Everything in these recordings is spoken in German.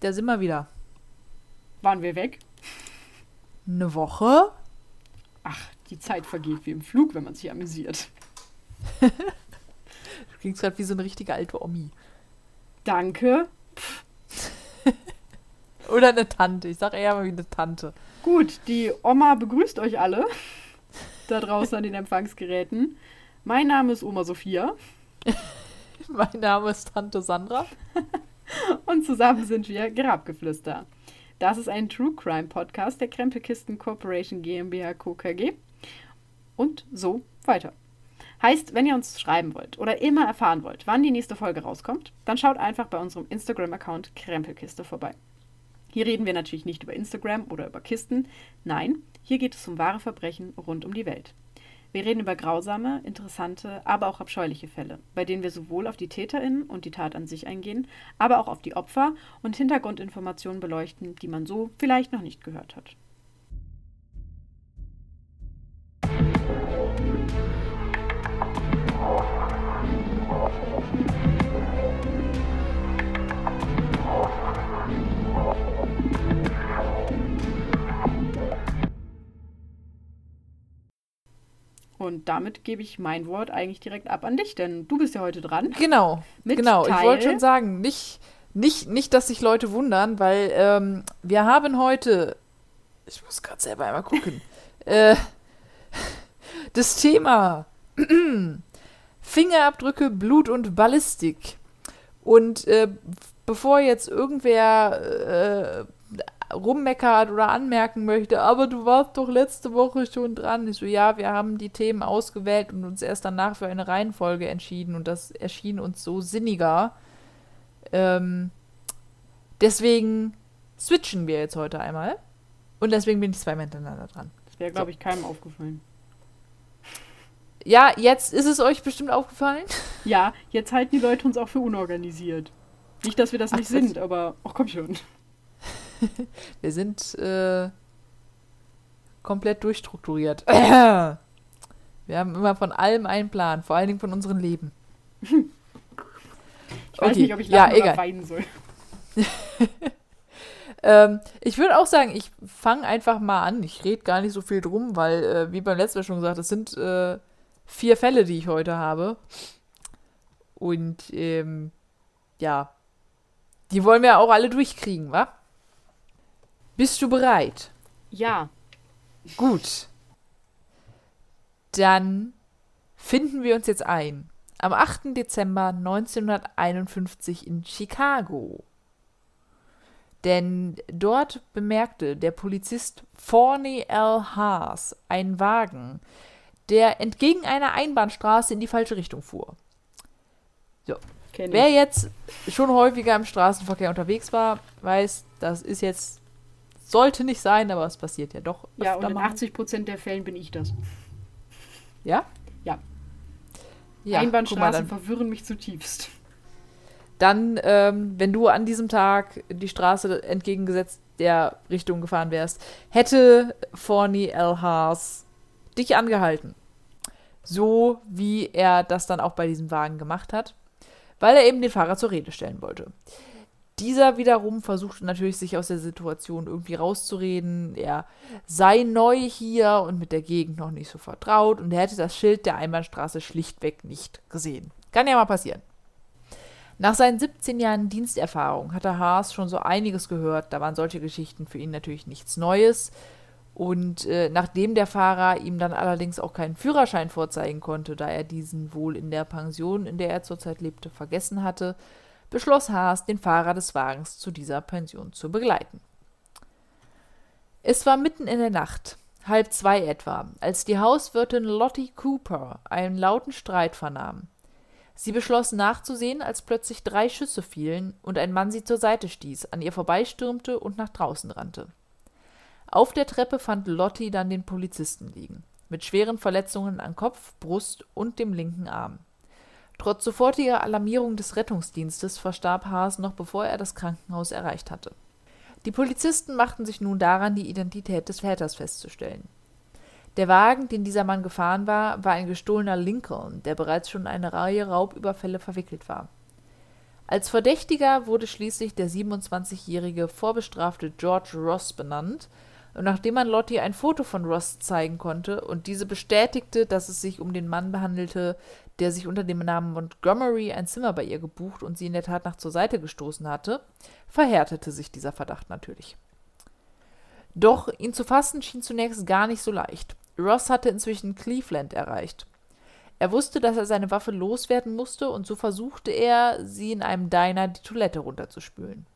da sind wir wieder. Waren wir weg? Eine Woche? Ach, die Zeit vergeht wie im Flug, wenn man sich amüsiert. Du klingst gerade wie so eine richtige alte Omi. Danke. Oder eine Tante. Ich sage eher mal wie eine Tante. Gut, die Oma begrüßt euch alle da draußen an den Empfangsgeräten. Mein Name ist Oma Sophia Mein Name ist Tante Sandra. Und zusammen sind wir Grabgeflüster. Das ist ein True Crime Podcast der Krempelkisten Corporation GmbH Co. KG und so weiter. Heißt, wenn ihr uns schreiben wollt oder immer erfahren wollt, wann die nächste Folge rauskommt, dann schaut einfach bei unserem Instagram-Account Krempelkiste vorbei. Hier reden wir natürlich nicht über Instagram oder über Kisten. Nein, hier geht es um wahre Verbrechen rund um die Welt. Wir reden über grausame, interessante, aber auch abscheuliche Fälle, bei denen wir sowohl auf die TäterInnen und die Tat an sich eingehen, aber auch auf die Opfer und Hintergrundinformationen beleuchten, die man so vielleicht noch nicht gehört hat. Und damit gebe ich mein Wort eigentlich direkt ab an dich, denn du bist ja heute dran. Genau, Mit genau. Ich Teil- wollte schon sagen, nicht, nicht, nicht, dass sich Leute wundern, weil ähm, wir haben heute, ich muss gerade selber einmal gucken, äh, das Thema Fingerabdrücke, Blut und Ballistik. Und äh, bevor jetzt irgendwer äh, rummeckert oder anmerken möchte, aber du warst doch letzte Woche schon dran. Ich so, ja, wir haben die Themen ausgewählt und uns erst danach für eine Reihenfolge entschieden und das erschien uns so sinniger. Ähm, deswegen switchen wir jetzt heute einmal. Und deswegen bin ich zweimal hintereinander dran. Das wäre, glaube ich, keinem aufgefallen. Ja, jetzt ist es euch bestimmt aufgefallen. Ja, jetzt halten die Leute uns auch für unorganisiert. Nicht, dass wir das Ach, nicht sind, aber ach komm schon. Wir sind äh, komplett durchstrukturiert. Wir haben immer von allem einen Plan, vor allen Dingen von unserem Leben. Ich weiß Okay, nicht, ob ich ja, lachen oder egal. weinen soll. Ähm, ich würde auch sagen, ich fange einfach mal an. Ich rede gar nicht so viel drum, weil, äh, wie beim letzten Mal schon gesagt, es sind äh, vier Fälle, die ich heute habe. Und ähm, ja, die wollen wir auch alle durchkriegen, wa? Bist du bereit? Ja, Gut. Dann finden wir uns jetzt ein. Am 8. Dezember 1951 in Chicago. Denn dort bemerkte der Polizist Forney L. Haas einen Wagen, der entgegen einer Einbahnstraße in die falsche Richtung fuhr. kenne Wer jetzt schon häufiger im Straßenverkehr unterwegs war, weiß, das ist jetzt, sollte nicht sein, aber es passiert ja doch. Ja, und in mal. 80% der Fällen bin ich das. Ja? Ja. Ja, mal, Einbahnstraßen dann, verwirren mich zutiefst. dann ähm, wenn du an diesem Tag die Straße entgegengesetzt der Richtung gefahren wärst, hätte Forney L. Haas dich angehalten. So wie er das dann auch bei diesem Wagen gemacht hat, weil er eben den Fahrer zur Rede stellen wollte. Dieser wiederum versuchte natürlich, sich aus der Situation irgendwie rauszureden. Er sei neu hier und mit der Gegend noch nicht so vertraut und er hätte das Schild der Einbahnstraße schlichtweg nicht gesehen. Kann ja mal passieren. Nach seinen 17 Jahren Diensterfahrung hatte Haas schon so einiges gehört. Da waren solche Geschichten für ihn natürlich nichts Neues. Und äh, nachdem der Fahrer ihm dann allerdings auch keinen Führerschein vorzeigen konnte, da er diesen wohl in der Pension, in der er zurzeit lebte, vergessen hatte, beschloss Haas, den Fahrer des Wagens zu dieser Pension zu begleiten. Es war mitten in der Nacht, halb zwei etwa, als die Hauswirtin Lottie Cooper einen lauten Streit vernahm. Sie beschloss nachzusehen, als plötzlich drei Schüsse fielen und ein Mann sie zur Seite stieß, an ihr vorbeistürmte und nach draußen rannte. Auf der Treppe fand Lottie dann den Polizisten liegen, mit schweren Verletzungen an Kopf, Brust und dem linken Arm. Trotz sofortiger Alarmierung des Rettungsdienstes verstarb Haas noch bevor er das Krankenhaus erreicht hatte. Die Polizisten machten sich nun daran, die Identität des Täters festzustellen. Der Wagen, den dieser Mann gefahren war, war ein gestohlener Lincoln, der bereits schon in eine Reihe Raubüberfälle verwickelt war. Als Verdächtiger wurde schließlich der 27-jährige vorbestrafte George Ross benannt, und nachdem man Lottie ein Foto von Ross zeigen konnte und diese bestätigte, dass es sich um den Mann behandelte, der sich unter dem Namen Montgomery ein Zimmer bei ihr gebucht und sie in der Tat nach zur Seite gestoßen hatte, verhärtete sich dieser Verdacht natürlich. Doch ihn zu fassen schien zunächst gar nicht so leicht. Ross hatte inzwischen Cleveland erreicht. Er wusste, dass er seine Waffe loswerden musste, und so versuchte er, sie in einem Diner die Toilette runterzuspülen.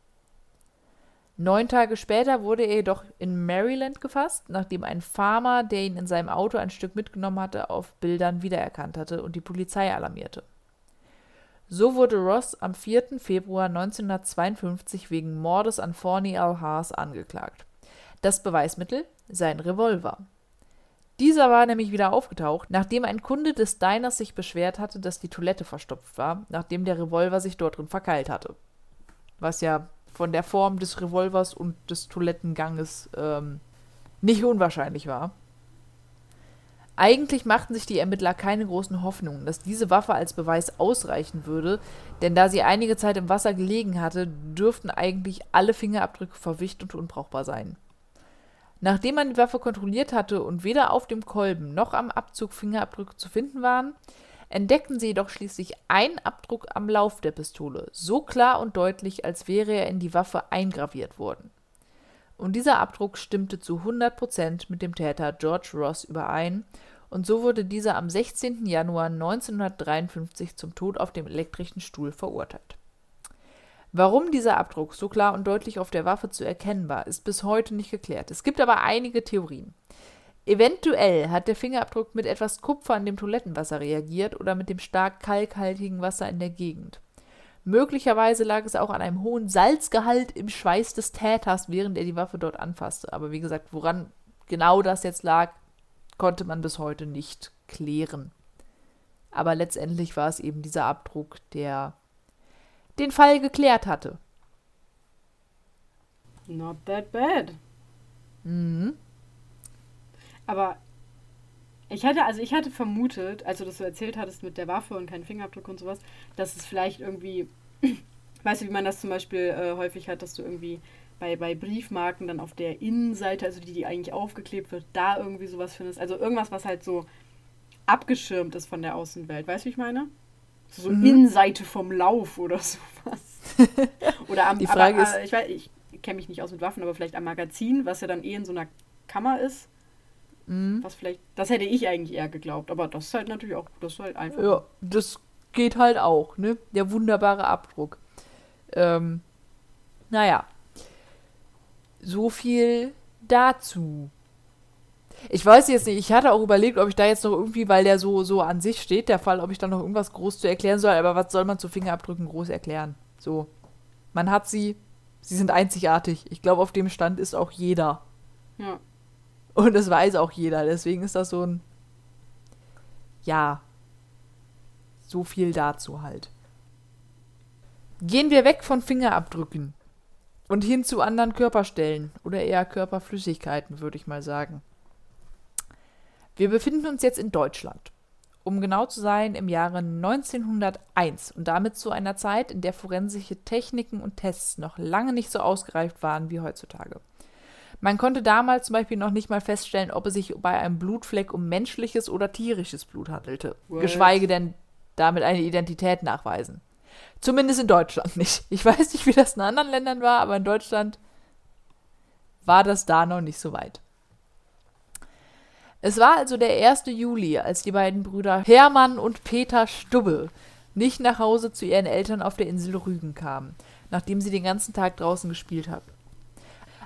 Neun Tage später wurde er jedoch in Maryland gefasst, nachdem ein Farmer, der ihn in seinem Auto ein Stück mitgenommen hatte, auf Bildern wiedererkannt hatte und die Polizei alarmierte. So wurde Ross am 4. Februar 1952 wegen Mordes an Forney L. Haas angeklagt. Das Beweismittel? Sein Revolver. Dieser war nämlich wieder aufgetaucht, nachdem ein Kunde des Diners sich beschwert hatte, dass die Toilette verstopft war, nachdem der Revolver sich dort drin verkeilt hatte. Was ja von der Form des Revolvers und des Toilettenganges ähm, nicht unwahrscheinlich war. Eigentlich machten sich die Ermittler keine großen Hoffnungen, dass diese Waffe als Beweis ausreichen würde, denn da sie einige Zeit im Wasser gelegen hatte, dürften eigentlich alle Fingerabdrücke verwischt und unbrauchbar sein. Nachdem man die Waffe kontrolliert hatte und weder auf dem Kolben noch am Abzug Fingerabdrücke zu finden waren, entdeckten sie jedoch schließlich einen Abdruck am Lauf der Pistole, so klar und deutlich, als wäre er in die Waffe eingraviert worden. Und dieser Abdruck stimmte zu 100 Prozent mit dem Täter George Ross überein, und so wurde dieser am 16. Januar 1953 zum Tod auf dem elektrischen Stuhl verurteilt Warum dieser Abdruck so klar und deutlich auf der Waffe zu erkennen war, ist bis heute nicht geklärt. Es gibt aber einige Theorien. Eventuell hat der Fingerabdruck mit etwas Kupfer in dem Toilettenwasser reagiert oder mit dem stark kalkhaltigen Wasser in der Gegend. Möglicherweise lag es auch an einem hohen Salzgehalt im Schweiß des Täters, während er die Waffe dort anfasste. Aber wie gesagt, woran genau das jetzt lag, konnte man bis heute nicht klären. Aber letztendlich war es eben dieser Abdruck, der den Fall geklärt hatte. Not that bad. Mhm. Aber ich hatte, also ich hatte vermutet, als du das so erzählt hattest mit der Waffe und keinen Fingerabdruck und sowas, dass es vielleicht irgendwie, weißt du, wie man das zum Beispiel äh, häufig hat, dass du irgendwie bei, bei Briefmarken dann auf der Innenseite, also die, die eigentlich aufgeklebt wird, da irgendwie sowas findest. Also irgendwas, was halt so abgeschirmt ist von der Außenwelt. Weißt du, wie ich meine? So mhm. Innenseite vom Lauf oder sowas. oder am Die Frage aber, ist, äh, ich, ich kenne mich nicht aus mit Waffen, aber vielleicht am Magazin, was ja dann eh in so einer Kammer ist. Mhm. Was vielleicht, das hätte ich eigentlich eher geglaubt, aber das ist halt natürlich auch, das ist halt einfach. Ja, das geht halt auch, ne? Der wunderbare Abdruck. Ähm, naja. So viel dazu. Ich weiß jetzt nicht, ich hatte auch überlegt, ob ich da jetzt noch irgendwie, weil der so, so an sich steht, der Fall, ob ich da noch irgendwas groß zu erklären soll, aber was soll man zu Fingerabdrücken groß erklären? So. Man hat sie, sie sind einzigartig. Ich glaube, auf dem Stand ist auch jeder. Ja. Und das weiß auch jeder. Deswegen ist das so ein. Ja. So viel dazu halt. Gehen wir weg von Fingerabdrücken und hin zu anderen Körperstellen oder eher Körperflüssigkeiten, würde ich mal sagen. Wir befinden uns jetzt in Deutschland. Um genau zu sein, im Jahre 1901 und damit zu einer Zeit, in der forensische Techniken und Tests noch lange nicht so ausgereift waren wie heutzutage. Man konnte damals zum Beispiel noch nicht mal feststellen, ob es sich bei einem Blutfleck um menschliches oder tierisches Blut handelte, What? geschweige denn damit eine Identität nachweisen. Zumindest in Deutschland nicht. Ich weiß nicht, wie das in anderen Ländern war, aber in Deutschland war das da noch nicht so weit. Es war also der 1. Juli, als die beiden Brüder Hermann und Peter Stubbe nicht nach Hause zu ihren Eltern auf der Insel Rügen kamen, nachdem sie den ganzen Tag draußen gespielt hatten.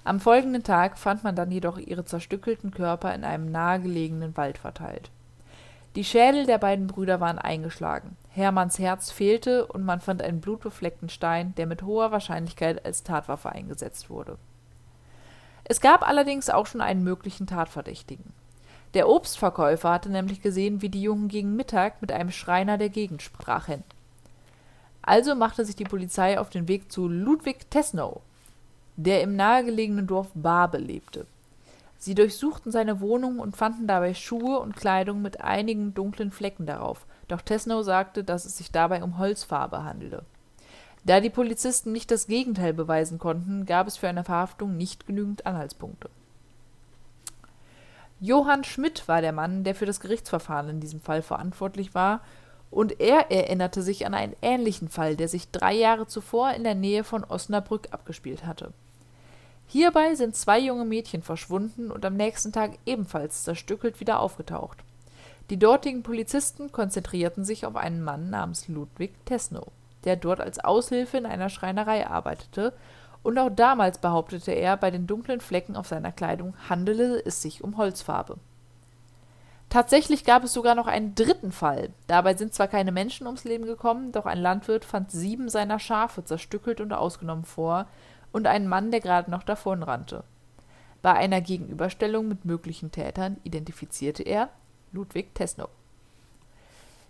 Am folgenden Tag fand man dann jedoch ihre zerstückelten Körper in einem nahegelegenen Wald verteilt. Die Schädel der beiden Brüder waren eingeschlagen, Hermanns Herz fehlte und man fand einen blutbefleckten Stein, der mit hoher Wahrscheinlichkeit als Tatwaffe eingesetzt wurde. Es gab allerdings auch schon einen möglichen Tatverdächtigen. Der Obstverkäufer hatte nämlich gesehen, wie die Jungen gegen Mittag mit einem Schreiner der Gegend sprachen. Also machte sich die Polizei auf den Weg zu Ludwig Tesnow, der im nahegelegenen Dorf Barbe lebte. Sie durchsuchten seine Wohnung und fanden dabei Schuhe und Kleidung mit einigen dunklen Flecken darauf, doch Tesnow sagte, dass es sich dabei um Holzfarbe handele. Da die Polizisten nicht das Gegenteil beweisen konnten, gab es für eine Verhaftung nicht genügend Anhaltspunkte. Johann Schmidt war der Mann, der für das Gerichtsverfahren in diesem Fall verantwortlich war, und er erinnerte sich an einen ähnlichen Fall, der sich drei Jahre zuvor in der Nähe von Osnabrück abgespielt hatte. Hierbei sind zwei junge Mädchen verschwunden und am nächsten Tag ebenfalls zerstückelt wieder aufgetaucht. Die dortigen Polizisten konzentrierten sich auf einen Mann namens Ludwig Tesnow, der dort als Aushilfe in einer Schreinerei arbeitete, und auch damals behauptete er, bei den dunklen Flecken auf seiner Kleidung handele es sich um Holzfarbe. Tatsächlich gab es sogar noch einen dritten Fall. Dabei sind zwar keine Menschen ums Leben gekommen, doch ein Landwirt fand sieben seiner Schafe zerstückelt und ausgenommen vor und einen Mann, der gerade noch davonrannte. Bei einer Gegenüberstellung mit möglichen Tätern identifizierte er Ludwig Tesnow.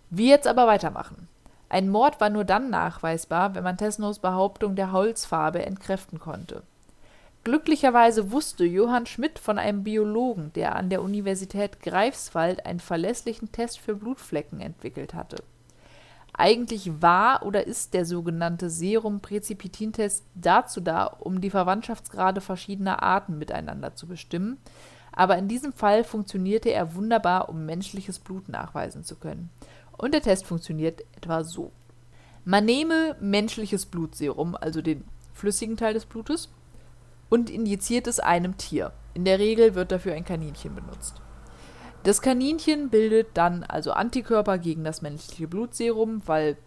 Wie jetzt aber weitermachen? Ein Mord war nur dann nachweisbar, wenn man Tesnows Behauptung der Holzfarbe entkräften konnte. Glücklicherweise wusste Johann Schmidt von einem Biologen, der an der Universität Greifswald einen verlässlichen Test für Blutflecken entwickelt hatte. Eigentlich war oder ist der sogenannte Serum-Präzipitin-Test dazu da, um die Verwandtschaftsgrade verschiedener Arten miteinander zu bestimmen, aber in diesem Fall funktionierte er wunderbar, um menschliches Blut nachweisen zu können. Und der Test funktioniert etwa so. Man nehme menschliches Blutserum, also den flüssigen Teil des Blutes, und injiziert es einem Tier. In der Regel wird dafür ein Kaninchen benutzt. Das Kaninchen bildet dann also Antikörper gegen das menschliche Blutserum, weil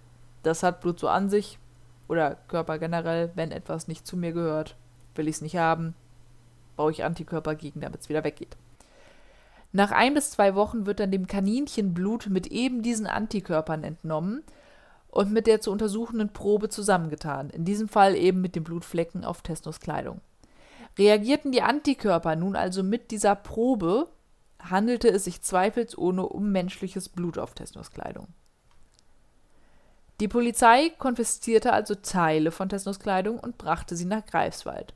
das hat Blut so an sich oder Körper generell, wenn etwas nicht zu mir gehört, will ich es nicht haben, baue ich Antikörper gegen, damit es wieder weggeht. Nach ein bis zwei Wochen wird dann dem Kaninchen Blut mit eben diesen Antikörpern entnommen und mit der zu untersuchenden Probe zusammengetan, in diesem Fall eben mit den Blutflecken auf Tesnos Kleidung. Reagierten die Antikörper nun also mit dieser Probe, handelte es sich zweifelsohne um menschliches Blut auf Tesnos Kleidung. Die Polizei konfiszierte also Teile von Tesnos Kleidung und brachte sie nach Greifswald.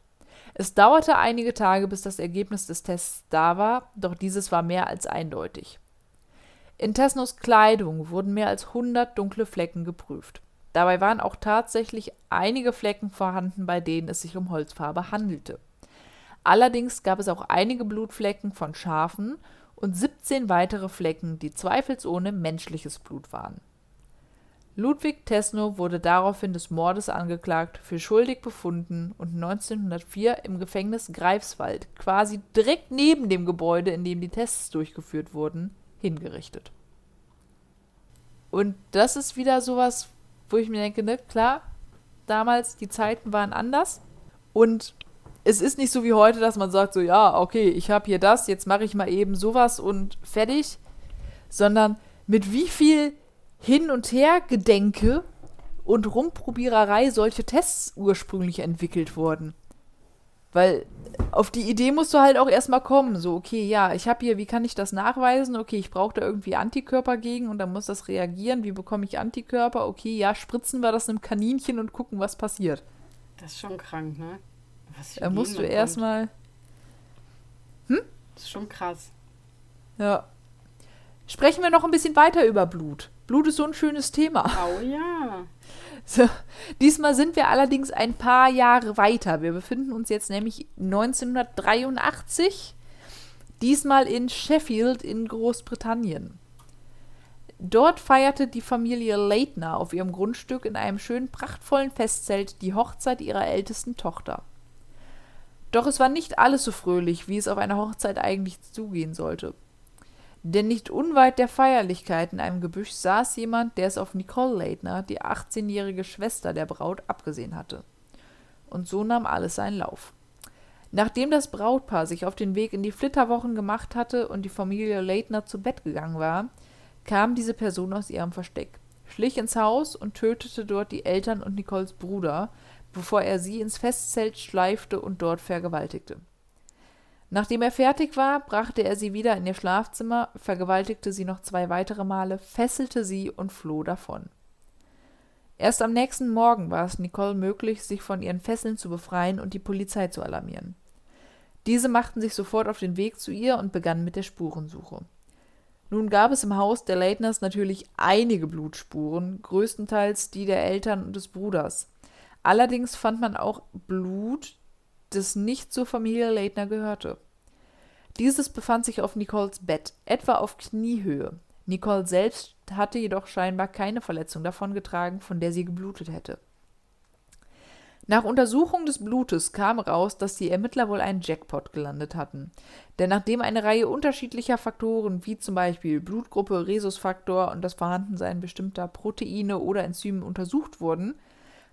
Es dauerte einige Tage, bis das Ergebnis des Tests da war, doch dieses war mehr als eindeutig. In Tesnos Kleidung wurden mehr als 100 dunkle Flecken geprüft. Dabei waren auch tatsächlich einige Flecken vorhanden, bei denen es sich um Holzfarbe handelte. Allerdings gab es auch einige Blutflecken von Schafen und 17 weitere Flecken, die zweifelsohne menschliches Blut waren. Ludwig Tesno wurde daraufhin des Mordes angeklagt, für schuldig befunden und 1904 im Gefängnis Greifswald, quasi direkt neben dem Gebäude, in dem die Tests durchgeführt wurden, hingerichtet. Und das ist wieder sowas, wo ich mir denke, ne, klar, damals die Zeiten waren anders und es ist nicht so wie heute, dass man sagt so, ja, okay, ich habe hier das, jetzt mache ich mal eben sowas und fertig, sondern mit wie viel hin und her Gedenke und Rumprobiererei solche Tests ursprünglich entwickelt wurden. Weil auf die Idee musst du halt auch erstmal kommen. So, okay, ja, ich habe hier, wie kann ich das nachweisen? Okay, ich brauche da irgendwie Antikörper gegen und dann muss das reagieren. Wie bekomme ich Antikörper? Okay, ja, spritzen wir das einem Kaninchen und gucken, was passiert. Das ist schon krank, ne? Da musst du erstmal. Hm? Das ist schon krass. Ja. Sprechen wir noch ein bisschen weiter über Blut. Blut ist so ein schönes Thema. Oh ja. So, diesmal sind wir allerdings ein paar Jahre weiter. Wir befinden uns jetzt nämlich 1983, diesmal in Sheffield in Großbritannien. Dort feierte die Familie Leitner auf ihrem Grundstück in einem schönen prachtvollen Festzelt die Hochzeit ihrer ältesten Tochter. Doch es war nicht alles so fröhlich, wie es auf einer Hochzeit eigentlich zugehen sollte. Denn nicht unweit der Feierlichkeit in einem Gebüsch saß jemand, der es auf Nicole Leitner, die 18-jährige Schwester der Braut, abgesehen hatte. Und so nahm alles seinen Lauf. Nachdem das Brautpaar sich auf den Weg in die Flitterwochen gemacht hatte und die Familie Leitner zu Bett gegangen war, kam diese Person aus ihrem Versteck, schlich ins Haus und tötete dort die Eltern und Nicoles Bruder, bevor er sie ins Festzelt schleifte und dort vergewaltigte. Nachdem er fertig war, brachte er sie wieder in ihr Schlafzimmer, vergewaltigte sie noch zwei weitere Male, fesselte sie und floh davon. Erst am nächsten Morgen war es Nicole möglich, sich von ihren Fesseln zu befreien und die Polizei zu alarmieren. Diese machten sich sofort auf den Weg zu ihr und begannen mit der Spurensuche. Nun gab es im Haus der Leitners natürlich einige Blutspuren, größtenteils die der Eltern und des Bruders. Allerdings fand man auch Blut, das nicht zur Familie Leitner gehörte. Dieses befand sich auf Nicoles Bett, etwa auf Kniehöhe. Nicole selbst hatte jedoch scheinbar keine Verletzung davongetragen, von der sie geblutet hätte. Nach Untersuchung des Blutes kam raus, dass die Ermittler wohl einen Jackpot gelandet hatten. Denn nachdem eine Reihe unterschiedlicher Faktoren wie zum Beispiel Blutgruppe, Rhesusfaktor und das Vorhandensein bestimmter Proteine oder Enzyme untersucht wurden,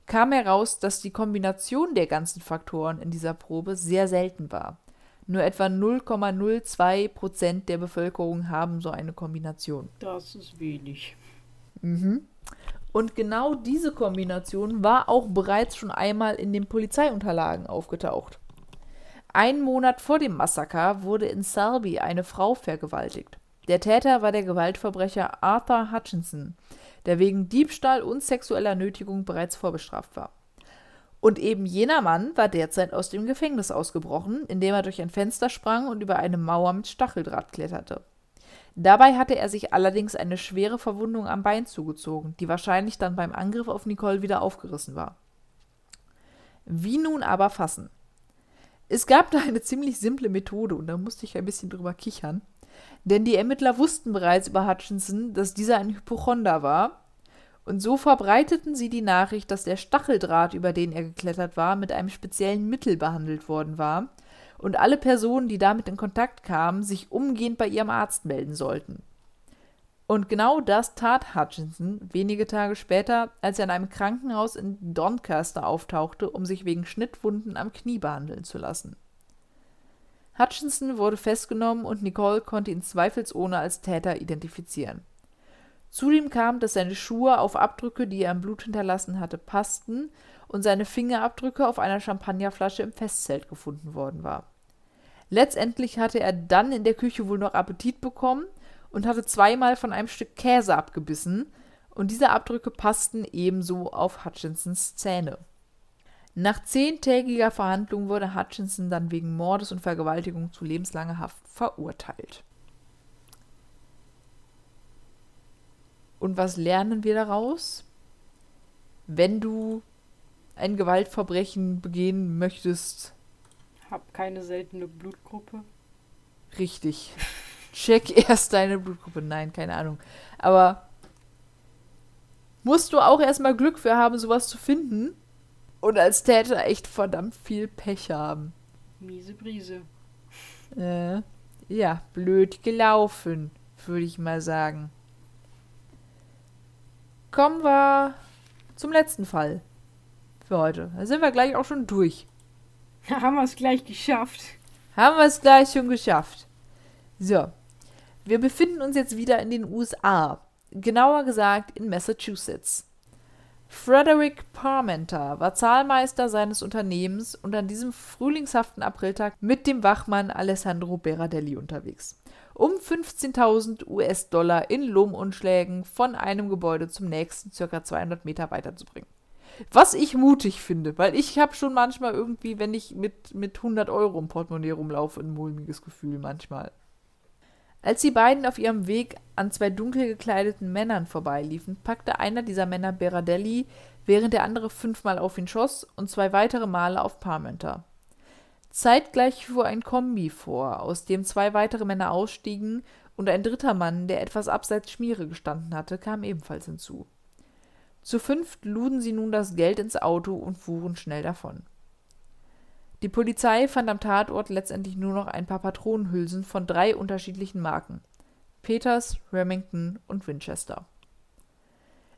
kam heraus, dass die Kombination der ganzen Faktoren in dieser Probe sehr selten war. Nur etwa 0,02 Prozent der Bevölkerung haben so eine Kombination. Das ist wenig. Mhm. Und genau diese Kombination war auch bereits schon einmal in den Polizeiunterlagen aufgetaucht. Einen Monat vor dem Massaker wurde in Selby eine Frau vergewaltigt. Der Täter war der Gewaltverbrecher Arthur Hutchinson, der wegen Diebstahl und sexueller Nötigung bereits vorbestraft war. Und eben jener Mann war derzeit aus dem Gefängnis ausgebrochen, indem er durch ein Fenster sprang und über eine Mauer mit Stacheldraht kletterte. Dabei hatte er sich allerdings eine schwere Verwundung am Bein zugezogen, die wahrscheinlich dann beim Angriff auf Nicole wieder aufgerissen war. Wie nun aber fassen? Es gab da eine ziemlich simple Methode und da musste ich ein bisschen drüber kichern. Denn die Ermittler wussten bereits über Hutchinson, dass dieser ein Hypochonder war. Und so verbreiteten sie die Nachricht, dass der Stacheldraht, über den er geklettert war, mit einem speziellen Mittel behandelt worden war und alle Personen, die damit in Kontakt kamen, sich umgehend bei ihrem Arzt melden sollten. Und genau das tat Hutchinson wenige Tage später, als er in einem Krankenhaus in Doncaster auftauchte, um sich wegen Schnittwunden am Knie behandeln zu lassen. Hutchinson wurde festgenommen und Nicole konnte ihn zweifelsohne als Täter identifizieren. Zudem kam, dass seine Schuhe auf Abdrücke, die er im Blut hinterlassen hatte, passten und seine Fingerabdrücke auf einer Champagnerflasche im Festzelt gefunden worden war. Letztendlich hatte er dann in der Küche wohl noch Appetit bekommen und hatte zweimal von einem Stück Käse abgebissen, und diese Abdrücke passten ebenso auf Hutchinsons Zähne. Nach zehntägiger Verhandlung wurde Hutchinson dann wegen Mordes und Vergewaltigung zu lebenslanger Haft verurteilt. Und was lernen wir daraus? Wenn du ein Gewaltverbrechen begehen möchtest, hab keine seltene Blutgruppe. Richtig. Check erst deine Blutgruppe. Nein, keine Ahnung. Aber musst du auch erstmal Glück für haben, sowas zu finden. Und als Täter echt verdammt viel Pech haben. Miese Brise. Äh, ja, blöd gelaufen, würde ich mal sagen. Kommen wir zum letzten Fall für heute. Da sind wir gleich auch schon durch. Haben wir es gleich geschafft. Haben wir es gleich schon geschafft. So. Wir befinden uns jetzt wieder in den USA. Genauer gesagt in Massachusetts. Frederick Parmenter war Zahlmeister seines Unternehmens und an diesem frühlingshaften Apriltag mit dem Wachmann Alessandro Berardelli unterwegs, um 15.000 US-Dollar in Lohnumschlägen von einem Gebäude zum nächsten circa 200 Meter weiterzubringen. Was ich mutig finde, weil ich habe schon manchmal irgendwie, wenn ich mit, mit 100 Euro im Portemonnaie rumlaufe, ein mulmiges Gefühl manchmal. Als die beiden auf ihrem Weg an zwei dunkel gekleideten Männern vorbeiliefen, packte einer dieser Männer Berardelli, während der andere fünfmal auf ihn schoss und zwei weitere Male auf Parmenter. Zeitgleich fuhr ein Kombi vor, aus dem zwei weitere Männer ausstiegen, und ein dritter Mann, der etwas abseits Schmiere gestanden hatte, kam ebenfalls hinzu. Zu fünft luden sie nun das Geld ins Auto und fuhren schnell davon. Die Polizei fand am Tatort letztendlich nur noch ein paar Patronenhülsen von drei unterschiedlichen Marken: Peters, Remington und Winchester.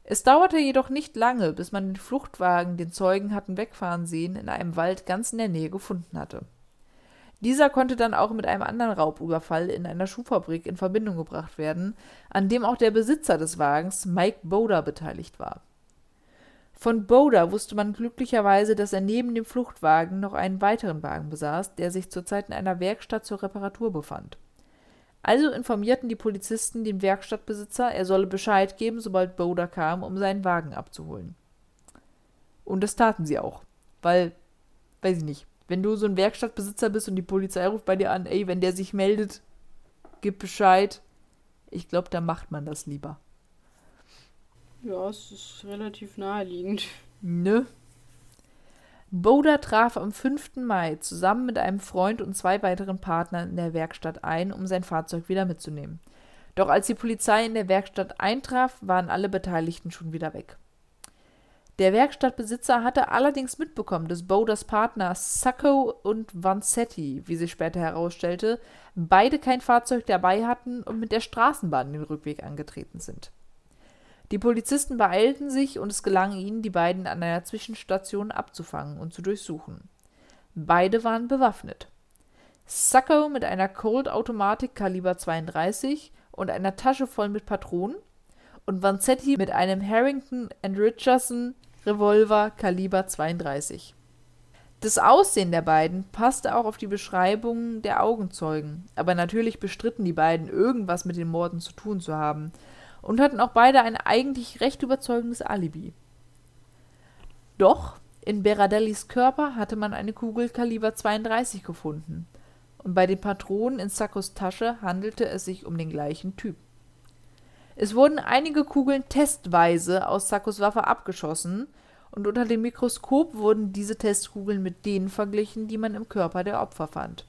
Es dauerte jedoch nicht lange, bis man den Fluchtwagen, den Zeugen hatten wegfahren sehen, in einem Wald ganz in der Nähe gefunden hatte. Dieser konnte dann auch mit einem anderen Raubüberfall in einer Schuhfabrik in Verbindung gebracht werden, an dem auch der Besitzer des Wagens, Mike Boder, beteiligt war von Boder wusste man glücklicherweise, dass er neben dem Fluchtwagen noch einen weiteren Wagen besaß, der sich zurzeit in einer Werkstatt zur Reparatur befand. Also informierten die Polizisten den Werkstattbesitzer, er solle Bescheid geben, sobald Boder kam, um seinen Wagen abzuholen. Und das taten sie auch. Weil, weiß ich nicht, wenn du so ein Werkstattbesitzer bist und die Polizei ruft bei dir an, ey, wenn der sich meldet, gib Bescheid. Ich glaube, da macht man das lieber. Ja, es ist relativ naheliegend. Ne? Boda traf am 5. Mai zusammen mit einem Freund und zwei weiteren Partnern in der Werkstatt ein, um sein Fahrzeug wieder mitzunehmen. Doch als die Polizei in der Werkstatt eintraf, waren alle Beteiligten schon wieder weg. Der Werkstattbesitzer hatte allerdings mitbekommen, dass Boders Partner Sacco und Vanzetti, wie sich später herausstellte, beide kein Fahrzeug dabei hatten und mit der Straßenbahn den Rückweg angetreten sind. Die Polizisten beeilten sich und es gelang ihnen, die beiden an einer Zwischenstation abzufangen und zu durchsuchen. Beide waren bewaffnet. Sacco mit einer Colt-Automatik Kaliber 32 und einer Tasche voll mit Patronen und Vanzetti mit einem Harrington Richardson Revolver Kaliber 32. Das Aussehen der beiden passte auch auf die Beschreibungen der Augenzeugen, aber natürlich bestritten die beiden, irgendwas mit den Morden zu tun zu haben und hatten auch beide ein eigentlich recht überzeugendes Alibi. Doch in Beradellis Körper hatte man eine Kugel Kaliber 32 gefunden und bei den Patronen in Sackos Tasche handelte es sich um den gleichen Typ. Es wurden einige Kugeln testweise aus Sackos Waffe abgeschossen, und unter dem Mikroskop wurden diese Testkugeln mit denen verglichen, die man im Körper der Opfer fand.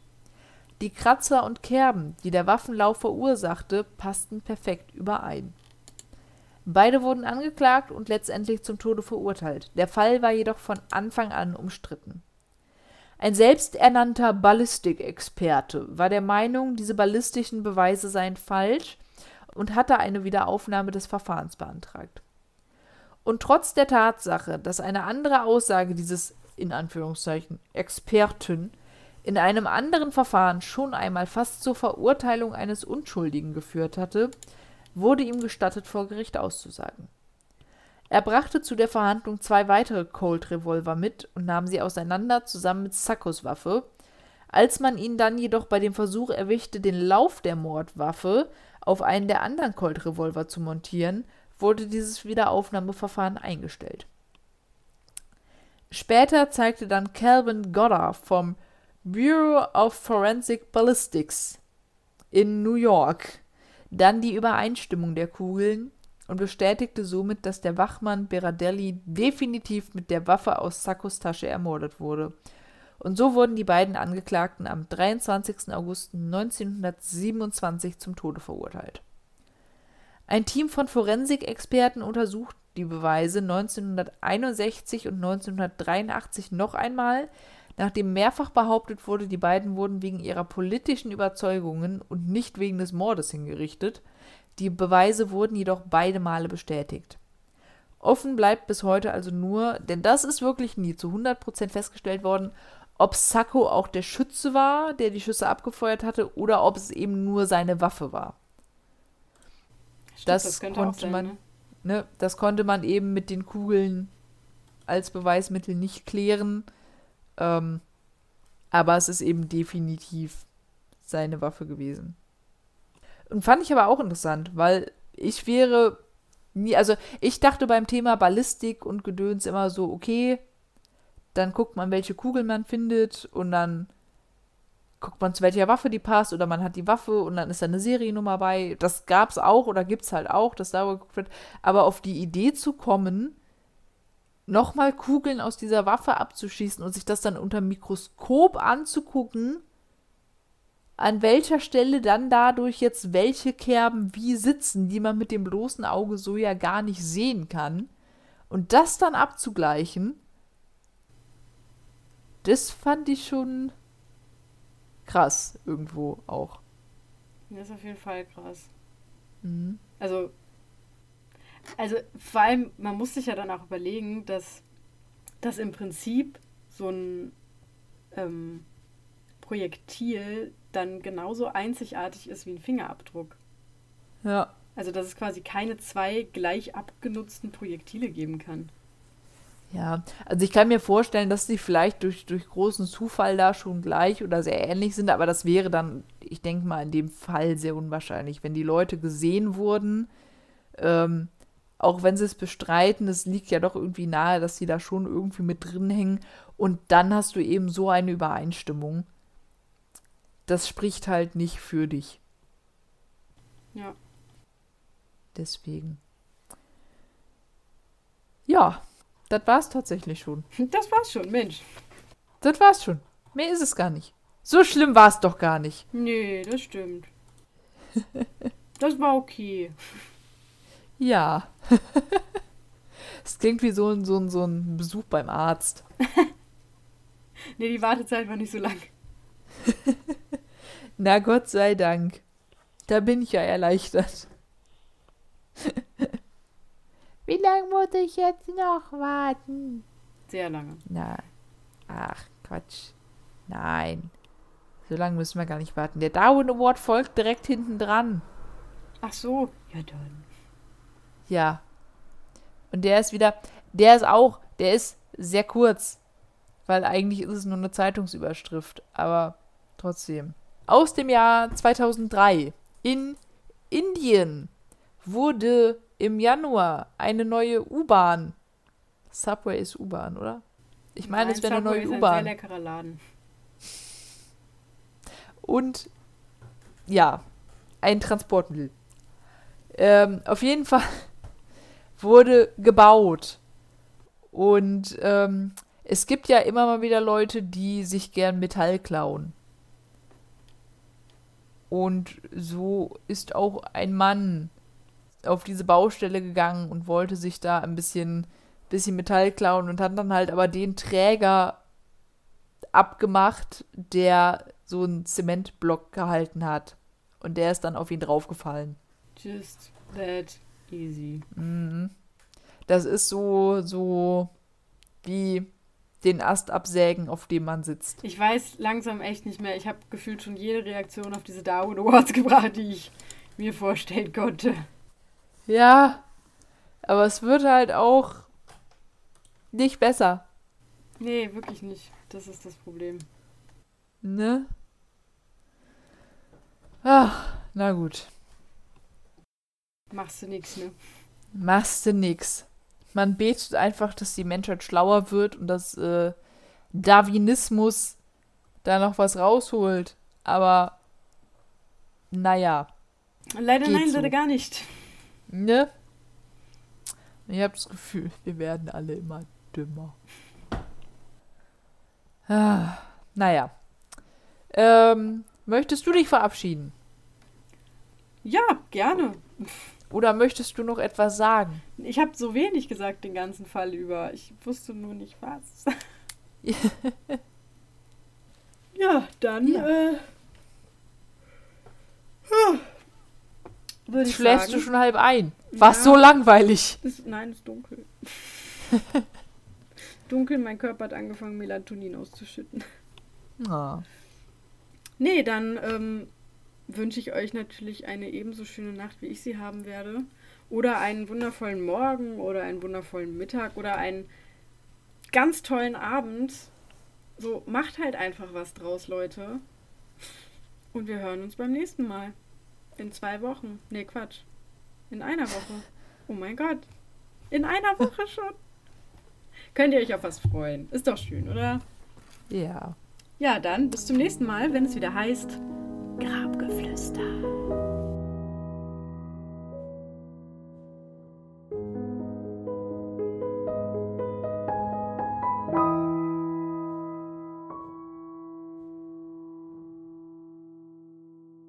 Die Kratzer und Kerben, die der Waffenlauf verursachte, passten perfekt überein. Beide wurden angeklagt und letztendlich zum Tode verurteilt. Der Fall war jedoch von Anfang an umstritten. Ein selbsternannter Ballistikexperte war der Meinung, diese ballistischen Beweise seien falsch und hatte eine Wiederaufnahme des Verfahrens beantragt. Und trotz der Tatsache, dass eine andere Aussage dieses in Anführungszeichen Experten in einem anderen Verfahren schon einmal fast zur Verurteilung eines Unschuldigen geführt hatte, wurde ihm gestattet, vor Gericht auszusagen. Er brachte zu der Verhandlung zwei weitere Colt-Revolver mit und nahm sie auseinander zusammen mit Sackos Waffe. Als man ihn dann jedoch bei dem Versuch erwischte, den Lauf der Mordwaffe auf einen der anderen Colt-Revolver zu montieren, wurde dieses Wiederaufnahmeverfahren eingestellt. Später zeigte dann Calvin Goddard vom Bureau of Forensic Ballistics in New York dann die Übereinstimmung der Kugeln und bestätigte somit, dass der Wachmann Beradelli definitiv mit der Waffe aus Sackos Tasche ermordet wurde – und so wurden die beiden Angeklagten am 23. August 1927 zum Tode verurteilt. Ein Team von Forensikexperten untersucht die Beweise 1961 und 1983 noch einmal, nachdem mehrfach behauptet wurde, die beiden wurden wegen ihrer politischen Überzeugungen und nicht wegen des Mordes hingerichtet. Die Beweise wurden jedoch beide Male bestätigt. Offen bleibt bis heute also nur, denn das ist wirklich nie zu 100% festgestellt worden, ob Sacco auch der Schütze war, der die Schüsse abgefeuert hatte, oder ob es eben nur seine Waffe war. Stimmt, das, das konnte sein, man, ne? ne? das konnte man eben mit den Kugeln als Beweismittel nicht klären. Ähm, aber es ist eben definitiv seine Waffe gewesen. Und fand ich aber auch interessant, weil ich wäre nie, also ich dachte beim Thema Ballistik und Gedöns immer so, okay, dann guckt man, welche Kugel man findet und dann guckt man, zu welcher Waffe die passt oder man hat die Waffe und dann ist da eine Seriennummer bei. Das gab es auch oder gibt es halt auch, dass da geguckt wird. Aber auf die Idee zu kommen, nochmal Kugeln aus dieser Waffe abzuschießen und sich das dann unter Mikroskop anzugucken, an welcher Stelle dann dadurch jetzt welche Kerben wie sitzen, die man mit dem bloßen Auge so ja gar nicht sehen kann. Und das dann abzugleichen, das fand ich schon krass irgendwo auch. Das ist auf jeden Fall krass. Mhm. Also, also vor allem, man muss sich ja dann auch überlegen, dass das im Prinzip so ein ähm, Projektil dann genauso einzigartig ist wie ein Fingerabdruck. Ja. Also, dass es quasi keine zwei gleich abgenutzten Projektile geben kann. Ja, also ich kann mir vorstellen, dass sie vielleicht durch, durch großen Zufall da schon gleich oder sehr ähnlich sind, aber das wäre dann, ich denke mal, in dem Fall sehr unwahrscheinlich. Wenn die Leute gesehen wurden, ähm, auch wenn sie es bestreiten, es liegt ja doch irgendwie nahe, dass sie da schon irgendwie mit drin hängen und dann hast du eben so eine Übereinstimmung. Das spricht halt nicht für dich. Ja. Deswegen. Ja, das war's tatsächlich schon. Das war's schon, Mensch. Das war's schon. Mehr ist es gar nicht. So schlimm war es doch gar nicht. Nee, das stimmt. Das war okay. Ja. Es klingt wie so ein, so, ein, so ein Besuch beim Arzt. Nee, die Wartezeit war nicht so lang. Na Gott sei Dank. Da bin ich ja erleichtert. Wie lange muss ich jetzt noch warten? Sehr lange. Na, ach Quatsch. Nein. So lange müssen wir gar nicht warten. Der Darwin Award folgt direkt hinten dran. Ach so. Ja, dann. Ja. Und der ist wieder, der ist auch, der ist sehr kurz. Weil eigentlich ist es nur eine Zeitungsüberschrift. Aber trotzdem. Aus dem Jahr 2003 in Indien wurde im Januar eine neue U-Bahn. Subway ist U-Bahn, oder? Ich meine, es wäre eine neue ist ein U-Bahn. sehr leckerer Laden. und ja, ein Transportmittel. Ähm, auf jeden Fall wurde gebaut. Und ähm, es gibt ja immer mal wieder Leute, die sich gern Metall klauen. Und so ist auch ein Mann auf diese Baustelle gegangen und wollte sich da ein bisschen, bisschen Metall klauen und hat dann halt aber den Träger abgemacht, der so einen Zementblock gehalten hat. Und der ist dann auf ihn draufgefallen. Just that easy. Mhm. Das ist so, so wie den Ast absägen, auf dem man sitzt. Ich weiß langsam echt nicht mehr. Ich habe gefühlt schon jede Reaktion auf diese Darwin Awards gebracht, die ich mir vorstellen konnte. Ja, aber es wird halt auch nicht besser, Nee, wirklich nicht. Das ist das Problem. ne? Ach, na gut. Machst du nix, ne? Machst du nix. Man betet einfach, dass die Menschheit schlauer wird und dass äh, Darwinismus da noch was rausholt. Aber naja, Leider nein, so. leider gar nicht. ne? Ich habe das Gefühl, wir werden alle immer dümmer. Ah, naja. Ähm, möchtest du dich verabschieden? Ja, gerne. Oder möchtest du noch etwas sagen? Ich habe so wenig gesagt den ganzen Fall über. Ich wusste nur nicht was. ja, dann Ja. äh, würde ich Schläfst sagen. du schon halb ein? War Ja. so langweilig. Ist, nein, ist dunkel. dunkel, mein Körper hat angefangen, Melatonin auszuschütten. Ah. Nee, dann ähm, wünsche ich euch natürlich eine ebenso schöne Nacht, wie ich sie haben werde. Oder einen wundervollen Morgen oder einen wundervollen Mittag oder einen ganz tollen Abend. So, macht halt einfach was draus, Leute. Und wir hören uns beim nächsten Mal. In zwei Wochen. Nee, Quatsch. In einer Woche. Oh mein Gott. In einer Woche schon. Könnt ihr euch auf was freuen. Ist doch schön, oder? Ja. Ja, dann bis zum nächsten Mal, wenn es wieder heißt Grabgeflüster.